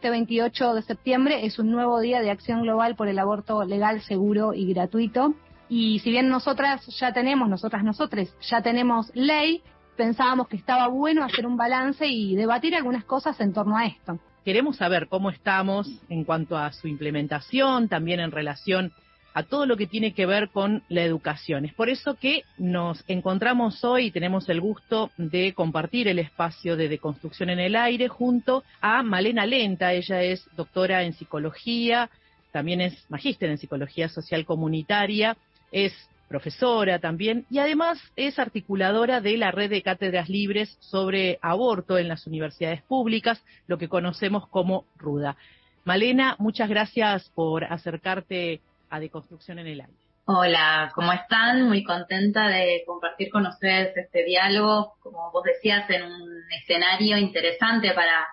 Este 28 de septiembre es un nuevo día de acción global por el aborto legal, seguro y gratuito. Y si bien nosotras ya tenemos, nosotras, nosotres, ya tenemos ley, pensábamos que estaba bueno hacer un balance y debatir algunas cosas en torno a esto. Queremos saber cómo estamos en cuanto a su implementación, también en relación a todo lo que tiene que ver con la educación. Es por eso que nos encontramos hoy y tenemos el gusto de compartir el espacio de deconstrucción en el aire junto a Malena Lenta. Ella es doctora en psicología, también es magíster en psicología social comunitaria, es profesora también y además es articuladora de la red de cátedras libres sobre aborto en las universidades públicas, lo que conocemos como RUDA. Malena, muchas gracias por acercarte a Deconstrucción en el Aire. Hola, ¿cómo están? Muy contenta de compartir con ustedes este diálogo, como vos decías, en un escenario interesante para,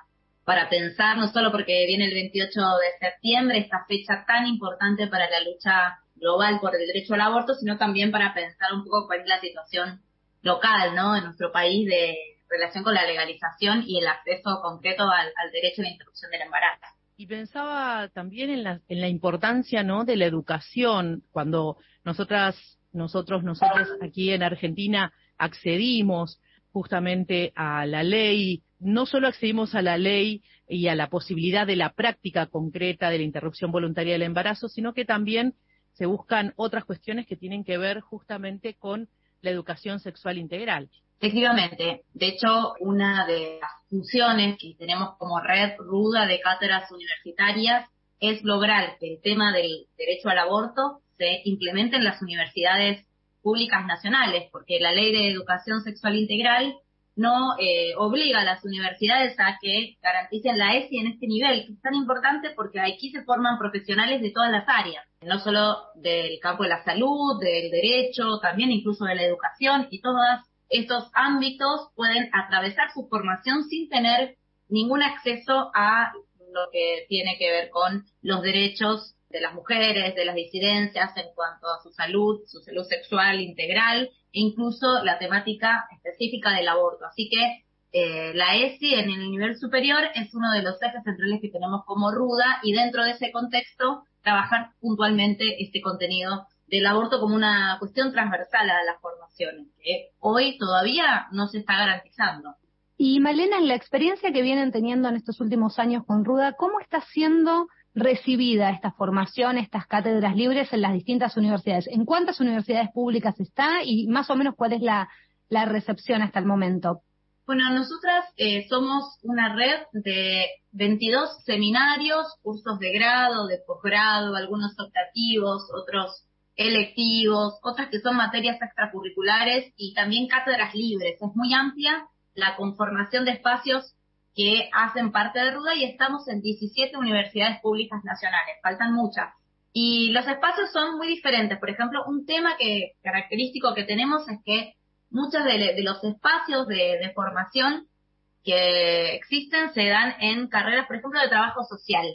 para pensar, no solo porque viene el 28 de septiembre, esta fecha tan importante para la lucha global por el derecho al aborto, sino también para pensar un poco cuál es la situación local, ¿no? En nuestro país de relación con la legalización y el acceso concreto al, al derecho a la interrupción del embarazo. Y pensaba también en la, en la importancia, ¿no? De la educación cuando nosotras, nosotros, nosotros aquí en Argentina accedimos justamente a la ley, no solo accedimos a la ley y a la posibilidad de la práctica concreta de la interrupción voluntaria del embarazo, sino que también se buscan otras cuestiones que tienen que ver justamente con la educación sexual integral. Efectivamente, de hecho, una de las funciones que tenemos como red ruda de cátedras universitarias es lograr que el tema del derecho al aborto se implemente en las universidades públicas nacionales, porque la ley de educación sexual integral no eh, obliga a las universidades a que garanticen la ESI en este nivel, que es tan importante porque aquí se forman profesionales de todas las áreas, no solo del campo de la salud, del derecho, también incluso de la educación y todos estos ámbitos pueden atravesar su formación sin tener ningún acceso a lo que tiene que ver con los derechos de las mujeres, de las disidencias en cuanto a su salud, su salud sexual integral e incluso la temática específica del aborto. Así que eh, la ESI en el nivel superior es uno de los ejes centrales que tenemos como ruda y dentro de ese contexto trabajar puntualmente este contenido del aborto como una cuestión transversal a las formaciones, que hoy todavía no se está garantizando. Y Malena, en la experiencia que vienen teniendo en estos últimos años con Ruda, ¿cómo está siendo recibida esta formación, estas cátedras libres en las distintas universidades. ¿En cuántas universidades públicas está y más o menos cuál es la, recepción hasta el momento? Bueno, nosotras eh, somos una red de 22 seminarios, cursos de grado, de posgrado, algunos optativos, otros electivos, otras que son materias extracurriculares y también cátedras libres. Es muy amplia la conformación de espacios que hacen parte de Ruda y estamos en 17 universidades públicas nacionales, faltan muchas. Y los espacios son muy diferentes. Por ejemplo, un tema que característico que tenemos es que muchos de, los espacios de, formación que existen se dan en carreras, por ejemplo, de trabajo social,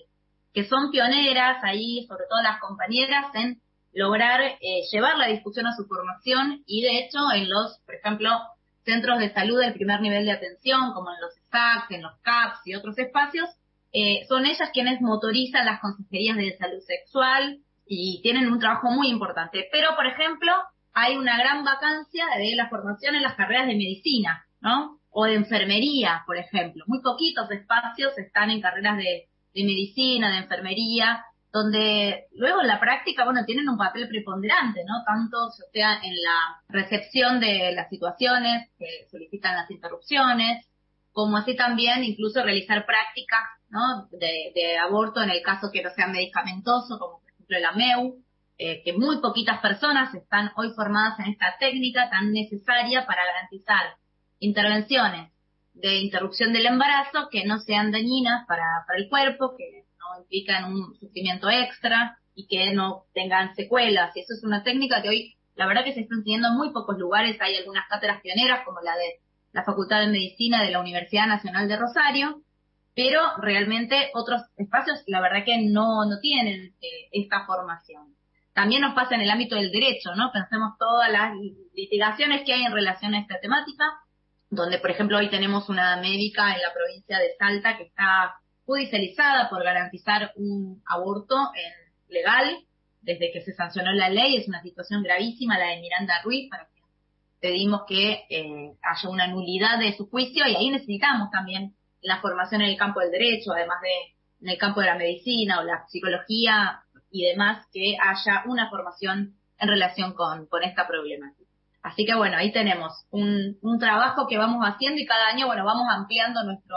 que son pioneras ahí, sobre todo las compañeras, en lograr eh, llevar la discusión a su formación y de hecho en los, por ejemplo, centros de salud del primer nivel de atención, como en los SACs, en los CAPS y otros espacios, eh, son ellas quienes motorizan las consejerías de salud sexual y tienen un trabajo muy importante. Pero, por ejemplo, hay una gran vacancia de la formación en las carreras de medicina, ¿no? O de enfermería, por ejemplo. Muy poquitos espacios están en carreras de, de medicina, de enfermería, donde luego en la práctica, bueno, tienen un papel preponderante, ¿no? Tanto sea en la recepción de las situaciones que solicitan las interrupciones, como así también incluso realizar prácticas, ¿no? De, aborto en el caso que no sea medicamentoso, como por ejemplo el AMEU, eh, que muy poquitas personas están hoy formadas en esta técnica tan necesaria para garantizar intervenciones de interrupción del embarazo que no sean dañinas para, para el cuerpo, que implican un sufrimiento extra y que no tengan secuelas. Y eso es una técnica que hoy, la verdad que se está enseñando en muy pocos lugares. Hay algunas cátedras pioneras, como la de la Facultad de Medicina de la Universidad Nacional de Rosario, pero realmente otros espacios, la verdad que no, no tienen eh, esta formación. También nos pasa en el ámbito del derecho, ¿no? Pensemos todas las litigaciones que hay en relación a esta temática, donde, por ejemplo, hoy tenemos una médica en la provincia de Salta que está judicializada por garantizar un aborto en legal desde que se sancionó la ley. Es una situación gravísima la de Miranda Ruiz, para que pedimos que eh, haya una nulidad de su juicio y ahí necesitamos también la formación en el campo del derecho, además de en el campo de la medicina o la psicología y demás, que haya una formación en relación con, con esta problemática. Así que bueno, ahí tenemos un, un trabajo que vamos haciendo y cada año, bueno, vamos ampliando nuestro,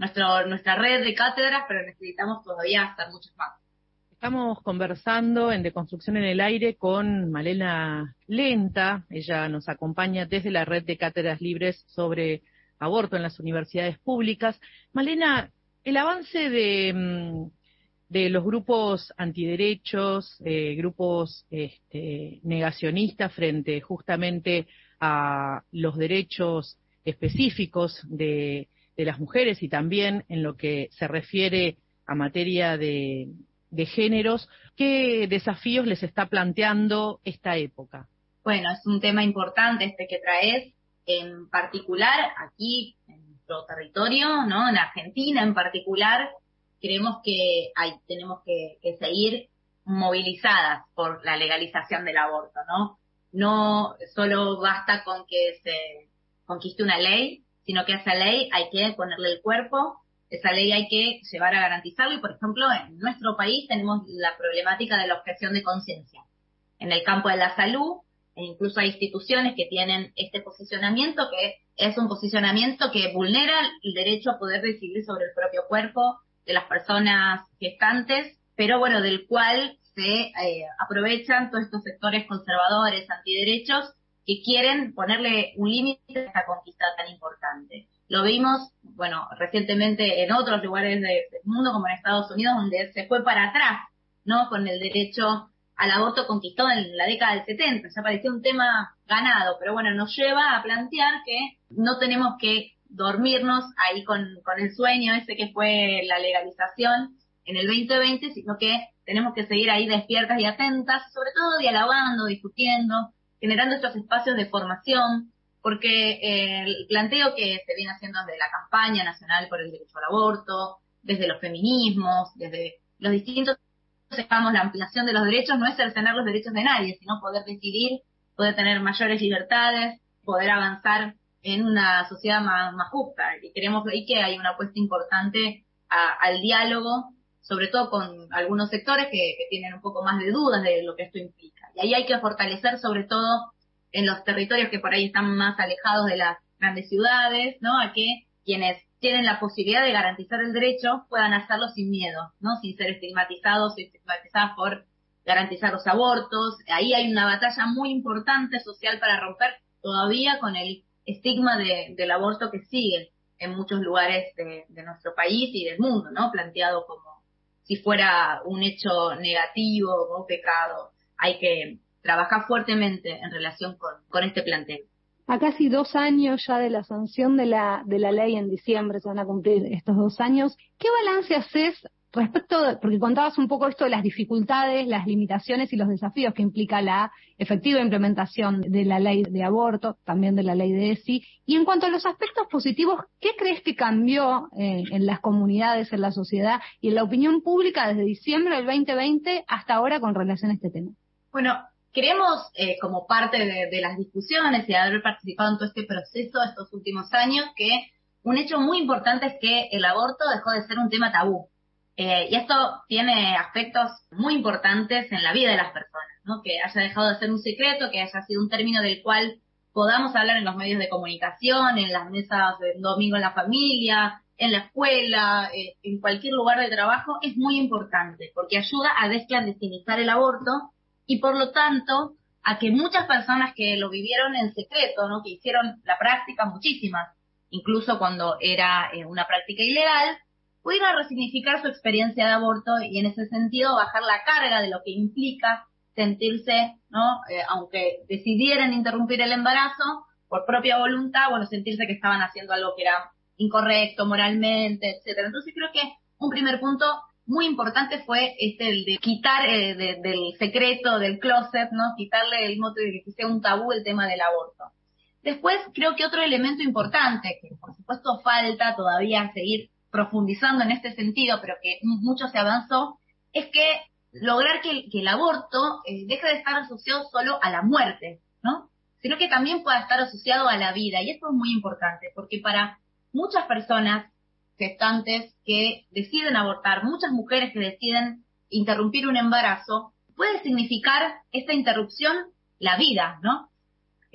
nuestro, nuestra red de cátedras, pero necesitamos todavía hacer muchas más. Estamos conversando en Deconstrucción en el Aire con Malena Lenta. Ella nos acompaña desde la red de cátedras libres sobre aborto en las universidades públicas. Malena, el avance de, mm, de los grupos antiderechos, eh, grupos este, negacionistas frente justamente a los derechos específicos de, de las mujeres y también en lo que se refiere a materia de, géneros, ¿qué desafíos les está planteando esta época? Bueno, es un tema importante este que traes, en particular aquí en nuestro territorio, ¿no? En Argentina en particular, creemos que hay, tenemos que, que seguir movilizadas por la legalización del aborto, ¿no? No solo basta con que se conquiste una ley, sino que esa ley hay que ponerle el cuerpo, esa ley hay que llevar a garantizarlo y, por ejemplo, en nuestro país tenemos la problemática de la objeción de conciencia. En el campo de la salud, e incluso hay instituciones que tienen este posicionamiento que es un posicionamiento que vulnera el derecho a poder decidir sobre el propio cuerpo de las personas gestantes, pero bueno, del cual se eh, aprovechan todos estos sectores conservadores, antiderechos, que quieren ponerle un límite a esta conquista tan importante. Lo vimos, bueno, recientemente en otros lugares del mundo, como en Estados Unidos, donde se fue para atrás, ¿no? Con el derecho al aborto conquistado en la década del 70. Ya parecía un tema ganado, pero bueno, nos lleva a plantear que no tenemos que dormirnos ahí con, con el sueño ese que fue la legalización en el 2020, sino que tenemos que seguir ahí despiertas y atentas, sobre todo dialogando, discutiendo, generando estos espacios de formación, porque eh, el planteo que se viene haciendo desde la campaña nacional por el derecho al aborto, desde los feminismos, desde los distintos dejamos la ampliación de los derechos no es cercenar los derechos de nadie, sino poder decidir, poder tener mayores libertades, poder avanzar en una sociedad más, justa. Y queremos ver que hay una apuesta importante al diálogo, sobre todo con algunos sectores que, que tienen un poco más de dudas de lo que esto implica. Y ahí hay que fortalecer sobre todo en los territorios que por ahí están más alejados de las grandes ciudades, ¿no? A que quienes tienen la posibilidad de garantizar el derecho puedan hacerlo sin miedo, ¿no? Sin ser estigmatizados y estigmatizadas por garantizar los abortos. Ahí hay una batalla muy importante social para romper todavía con el estigma de, del aborto que sigue en muchos lugares de, de nuestro país y del mundo, ¿no? Planteado como si fuera un hecho negativo o pecado. Hay que trabaja fuertemente en relación con, con este planteo. A casi dos años ya de la sanción de la, de la ley en diciembre, se van a cumplir estos dos años. ¿Qué balance haces respecto, porque contabas un poco esto de las dificultades, las limitaciones y los desafíos que implica la efectiva implementación de la ley de aborto, también de la ley de ESI, y en cuanto a los aspectos positivos, ¿qué crees que cambió eh, en las comunidades, en la sociedad y en la opinión pública desde diciembre del 2020 hasta ahora con relación a este tema? Bueno, Creemos, eh, como parte de, las discusiones y de haber participado en todo este proceso estos últimos años, que un hecho muy importante es que el aborto dejó de ser un tema tabú. Eh, y esto tiene aspectos muy importantes en la vida de las personas, ¿no? Que haya dejado de ser un secreto, que haya sido un término del cual podamos hablar en los medios de comunicación, en las mesas de domingo en la familia, en la escuela, eh, en cualquier lugar de trabajo, es muy importante, porque ayuda a desclandestinizar el aborto y por lo tanto a que muchas personas que lo vivieron en secreto, ¿no? que hicieron la práctica, muchísimas, incluso cuando era eh, una práctica ilegal, pudieran resignificar su experiencia de aborto y en ese sentido bajar la carga de lo que implica sentirse, ¿no? Eh, aunque decidieran interrumpir el embarazo por propia voluntad, bueno, sentirse que estaban haciendo algo que era incorrecto moralmente, etcétera. Entonces creo que un primer punto muy importante fue este el de quitar eh, del secreto, del closet, ¿no? Quitarle el mote de que sea un tabú el tema del aborto. Después creo que otro elemento importante, que por supuesto falta todavía seguir profundizando en este sentido, pero que mucho se avanzó, es que lograr que, el aborto eh, deje de estar asociado solo a la muerte, ¿no? Sino que también pueda estar asociado a la vida. Y esto es muy importante, porque para muchas personas gestantes que deciden abortar, muchas mujeres que deciden interrumpir un embarazo, puede significar esta interrupción la vida, ¿no?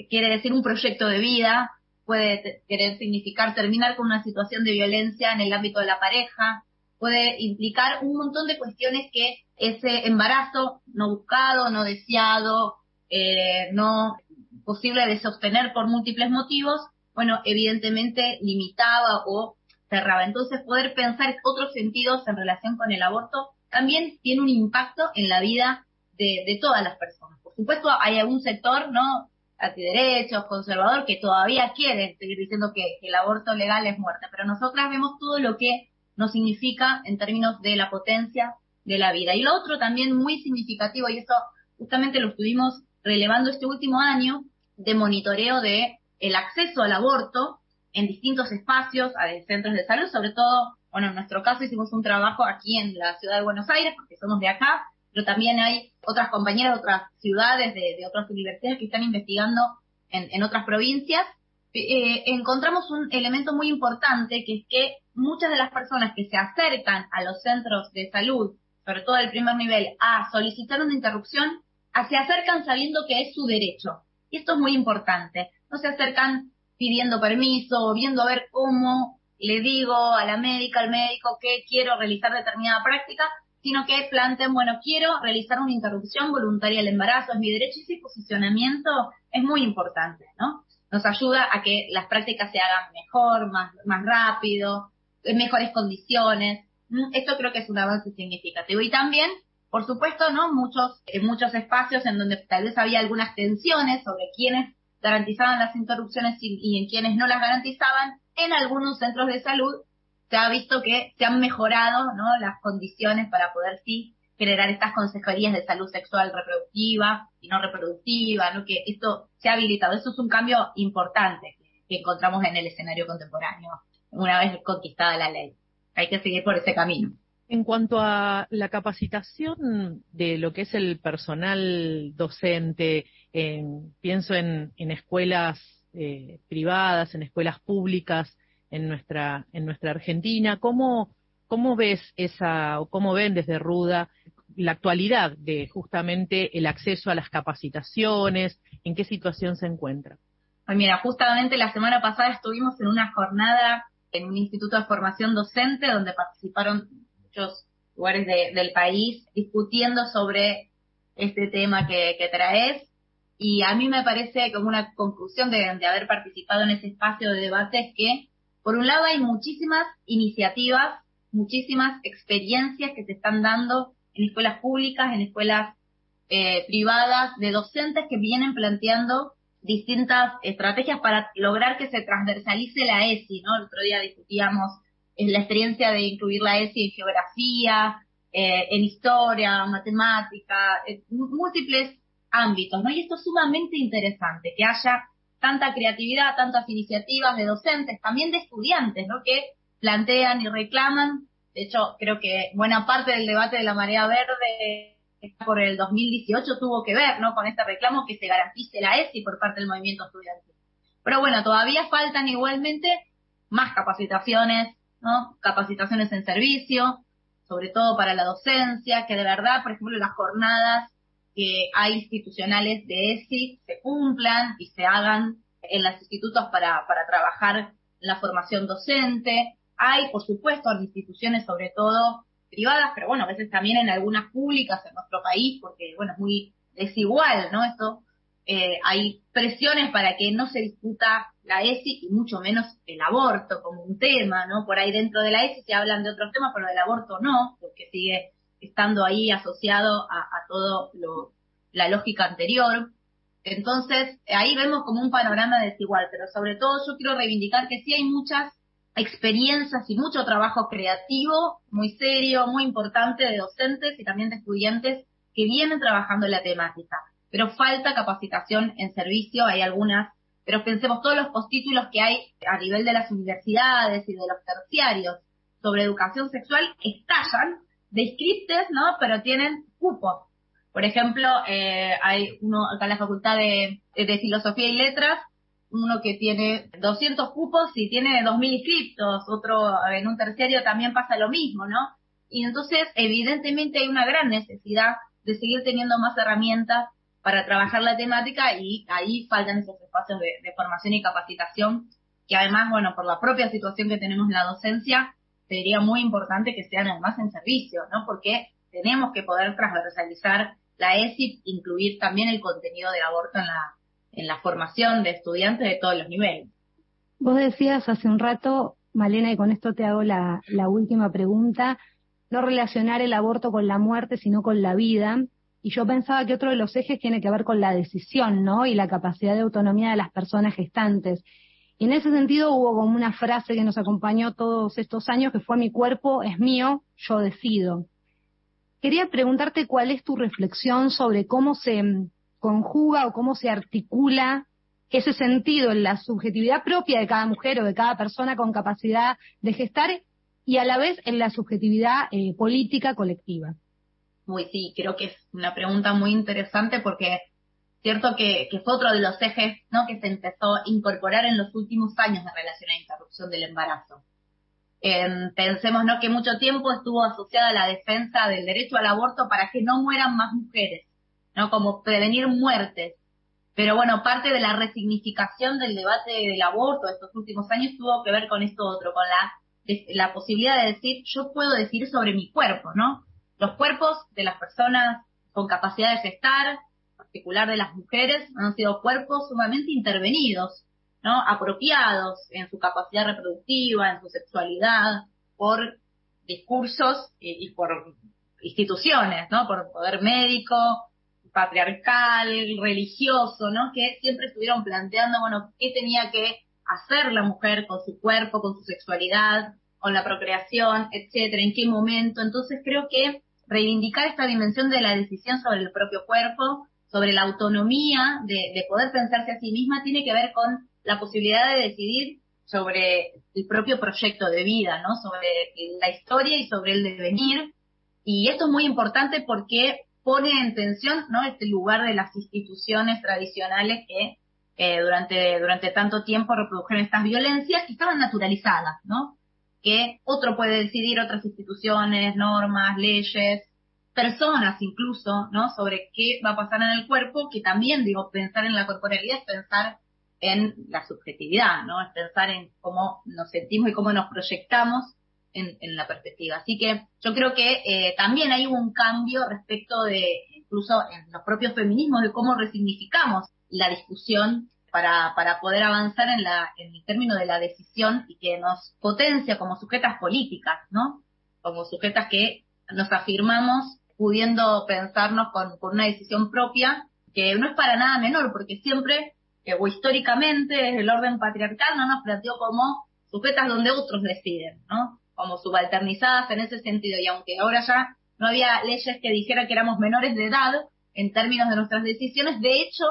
Quiere decir un proyecto de vida, puede querer significar terminar con una situación de violencia en el ámbito de la pareja, puede implicar un montón de cuestiones que ese embarazo no buscado, no deseado, eh, no posible de sostener por múltiples motivos, bueno, evidentemente limitaba o cerraba. Entonces, poder pensar otros sentidos en relación con el aborto también tiene un impacto en la vida de, todas las personas. Por supuesto, hay algún sector, ¿no? Antiderechos, conservador, que todavía quiere seguir diciendo que, el aborto legal es muerte, pero nosotras vemos todo lo que nos significa en términos de la potencia de la vida. Y lo otro también muy significativo, y eso justamente lo estuvimos relevando este último año, de monitoreo de el acceso al aborto en distintos espacios, a centros de salud, sobre todo, bueno, en nuestro caso hicimos un trabajo aquí en la ciudad de Buenos Aires, porque somos de acá, pero también hay otras compañeras de otras ciudades, de, otras universidades que están investigando en, otras provincias. Eh, encontramos un elemento muy importante, que es que muchas de las personas que se acercan a los centros de salud, sobre todo del primer nivel, a solicitar una interrupción, se acercan sabiendo que es su derecho. Y esto es muy importante. No se acercan pidiendo permiso o viendo a ver cómo le digo a la médica, al médico que quiero realizar determinada práctica, sino que planteen, bueno, quiero realizar una interrupción voluntaria del embarazo, es mi derecho y ese posicionamiento es muy importante, ¿no? Nos ayuda a que las prácticas se hagan mejor, más, más rápido, en mejores condiciones. Esto creo que es un avance significativo. Y también, por supuesto, ¿no? Muchos, en muchos espacios en donde tal vez había algunas tensiones sobre quiénes garantizaban las interrupciones y, y en quienes no las garantizaban, en algunos centros de salud se ha visto que se han mejorado ¿no? las condiciones para poder sí generar estas consejerías de salud sexual reproductiva y no reproductiva, ¿no? que esto se ha habilitado. Eso es un cambio importante que encontramos en el escenario contemporáneo, una vez conquistada la ley. Hay que seguir por ese camino. En cuanto a la capacitación de lo que es el personal docente, pienso en, escuelas eh, privadas, en escuelas públicas, en nuestra, en nuestra Argentina. ¿Cómo, cómo ves esa, o cómo ven desde Ruda la actualidad de justamente el acceso a las capacitaciones? ¿En qué situación se encuentra? Pues mira, justamente la semana pasada estuvimos en una jornada en un instituto de formación docente donde participaron muchos lugares del país discutiendo sobre este tema que, traes. Y a mí me parece como una conclusión de haber participado en ese espacio de debate es que por un lado hay muchísimas iniciativas, muchísimas experiencias que se están dando en escuelas públicas, en escuelas eh, privadas, de docentes que vienen planteando distintas estrategias para lograr que se transversalice la ESI, ¿no? El otro día discutíamos en la experiencia de incluir la ESI en geografía, eh, en historia, matemática, en múltiples ámbitos, ¿no? Y esto es sumamente interesante, que haya tanta creatividad, tantas iniciativas de docentes, también de estudiantes, ¿no? Que plantean y reclaman. De hecho, creo que buena parte del debate de la marea verde por el 2018 tuvo que ver, ¿no? Con este reclamo que se garantice la ESI por parte del movimiento estudiantil. Pero bueno, todavía faltan igualmente más capacitaciones, ¿no? Capacitaciones en servicio, sobre todo para la docencia, que de verdad, por ejemplo, las jornadas que hay institucionales de ESI se cumplan y se hagan en los institutos para, para trabajar en la formación docente. Hay, por supuesto, instituciones sobre todo privadas, pero bueno, a veces también en algunas públicas en nuestro país, porque bueno, es muy desigual, ¿no? Esto, eh, hay presiones para que no se discuta la ESI y mucho menos el aborto como un tema, ¿no? Por ahí dentro de la ESI se hablan de otros temas, pero del aborto no, porque sigue estando ahí asociado a, todo lo, la lógica anterior. Entonces, ahí vemos como un panorama desigual, pero sobre todo yo quiero reivindicar que sí hay muchas experiencias y mucho trabajo creativo, muy serio, muy importante de docentes y también de estudiantes que vienen trabajando en la temática. Pero falta capacitación en servicio, hay algunas, pero pensemos todos los postítulos que hay a nivel de las universidades y de los terciarios sobre educación sexual estallan de scriptes, ¿no? Pero tienen cupo. Por ejemplo, eh, hay uno acá en la Facultad de, Filosofía y Letras, uno que tiene 200 cupos y tiene 2.000 inscriptos, otro en un terciario también pasa lo mismo, ¿no? Y entonces, evidentemente hay una gran necesidad de seguir teniendo más herramientas para trabajar la temática y ahí faltan esos espacios de formación y capacitación que además, bueno, por la propia situación que tenemos en la docencia, sería muy importante que sean además en servicio, ¿no? Porque tenemos que poder transversalizar la ESIP, incluir también el contenido del aborto en la, en la formación de estudiantes de todos los niveles. Vos decías hace un rato, Malena, y con esto te hago la, la última pregunta, no relacionar el aborto con la muerte, sino con la vida. Y yo pensaba que otro de los ejes tiene que ver con la decisión, ¿no? Y la capacidad de autonomía de las personas gestantes. Y en ese sentido hubo como una frase que nos acompañó todos estos años, que fue mi cuerpo es mío, yo decido. Quería preguntarte cuál es tu reflexión sobre cómo se conjuga o cómo se articula ese sentido en la subjetividad propia de cada mujer o de cada persona con capacidad de gestar y a la vez en la subjetividad eh, política colectiva. Muy sí, creo que es una pregunta muy interesante porque cierto que, fue otro de los ejes que se empezó a incorporar en los últimos años de relación a interrupción del embarazo. Eh, pensemos ¿no? que mucho tiempo estuvo asociada a la defensa del derecho al aborto para que no mueran más mujeres, ¿no? como prevenir muertes. Pero bueno, parte de la resignificación del debate del aborto de estos últimos años tuvo que ver con esto otro, con la, la posibilidad de decir, yo puedo decir sobre mi cuerpo, ¿no? Los cuerpos de las personas con capacidad de gestar, en particular de las mujeres, han sido cuerpos sumamente intervenidos ¿no? apropiados en su capacidad reproductiva, en su sexualidad, por discursos y, por instituciones, ¿no? Por poder médico, patriarcal, religioso, ¿no? Que siempre estuvieron planteando, bueno, qué tenía que hacer la mujer con su cuerpo, con su sexualidad, con la procreación, etcétera, en qué momento. Entonces creo que reivindicar esta dimensión de la decisión sobre el propio cuerpo, sobre la autonomía de, de poder pensarse a sí misma, tiene que ver con la posibilidad de decidir sobre el propio proyecto de vida, ¿no? Sobre la historia y sobre el devenir. Y esto es muy importante porque pone en tensión, ¿no? Este lugar de las instituciones tradicionales que eh, durante, durante tanto tiempo reprodujeron estas violencias que estaban naturalizadas, ¿no? Que otro puede decidir, otras instituciones, normas, leyes, personas incluso, ¿no? Sobre qué va a pasar en el cuerpo, que también, digo, pensar en la corporalidad es pensar en la subjetividad, ¿no? Es pensar en cómo nos sentimos y cómo nos proyectamos en, en la perspectiva. Así que yo creo que eh, también hay un cambio respecto de, incluso en los propios feminismos, de cómo resignificamos la discusión para, para poder avanzar en, la, en el término de la decisión y que nos potencia como sujetas políticas, ¿no? Como sujetas que nos afirmamos pudiendo pensarnos con, una decisión propia, que no es para nada menor, porque siempre o históricamente desde el orden patriarcal no nos planteó como sujetas donde otros deciden, ¿no? Como subalternizadas en ese sentido. Y aunque ahora ya no había leyes que dijeran que éramos menores de edad en términos de nuestras decisiones, de hecho,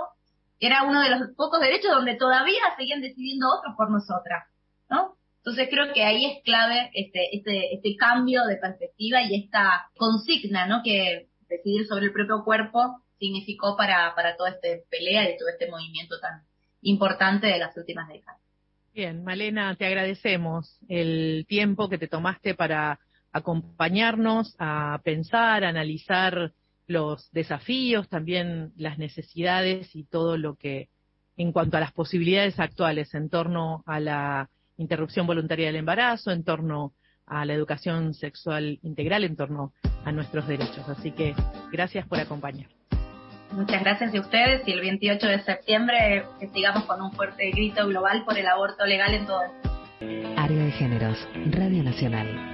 era uno de los pocos derechos donde todavía seguían decidiendo otros por nosotras, ¿no? Entonces creo que ahí es clave este, este, este cambio de perspectiva y esta consigna, ¿no? Que decidir sobre el propio cuerpo significó para, para toda esta pelea y todo este movimiento tan importante de las últimas décadas. Bien, Malena, te agradecemos el tiempo que te tomaste para acompañarnos a pensar, a analizar los desafíos, también las necesidades y todo lo que en cuanto a las posibilidades actuales en torno a la interrupción voluntaria del embarazo, en torno a la educación sexual integral, en torno a nuestros derechos. Así que gracias por acompañarnos. Muchas gracias a ustedes y el 28 de septiembre que sigamos con un fuerte grito global por el aborto legal en todo el mundo. Área de Géneros, Radio Nacional.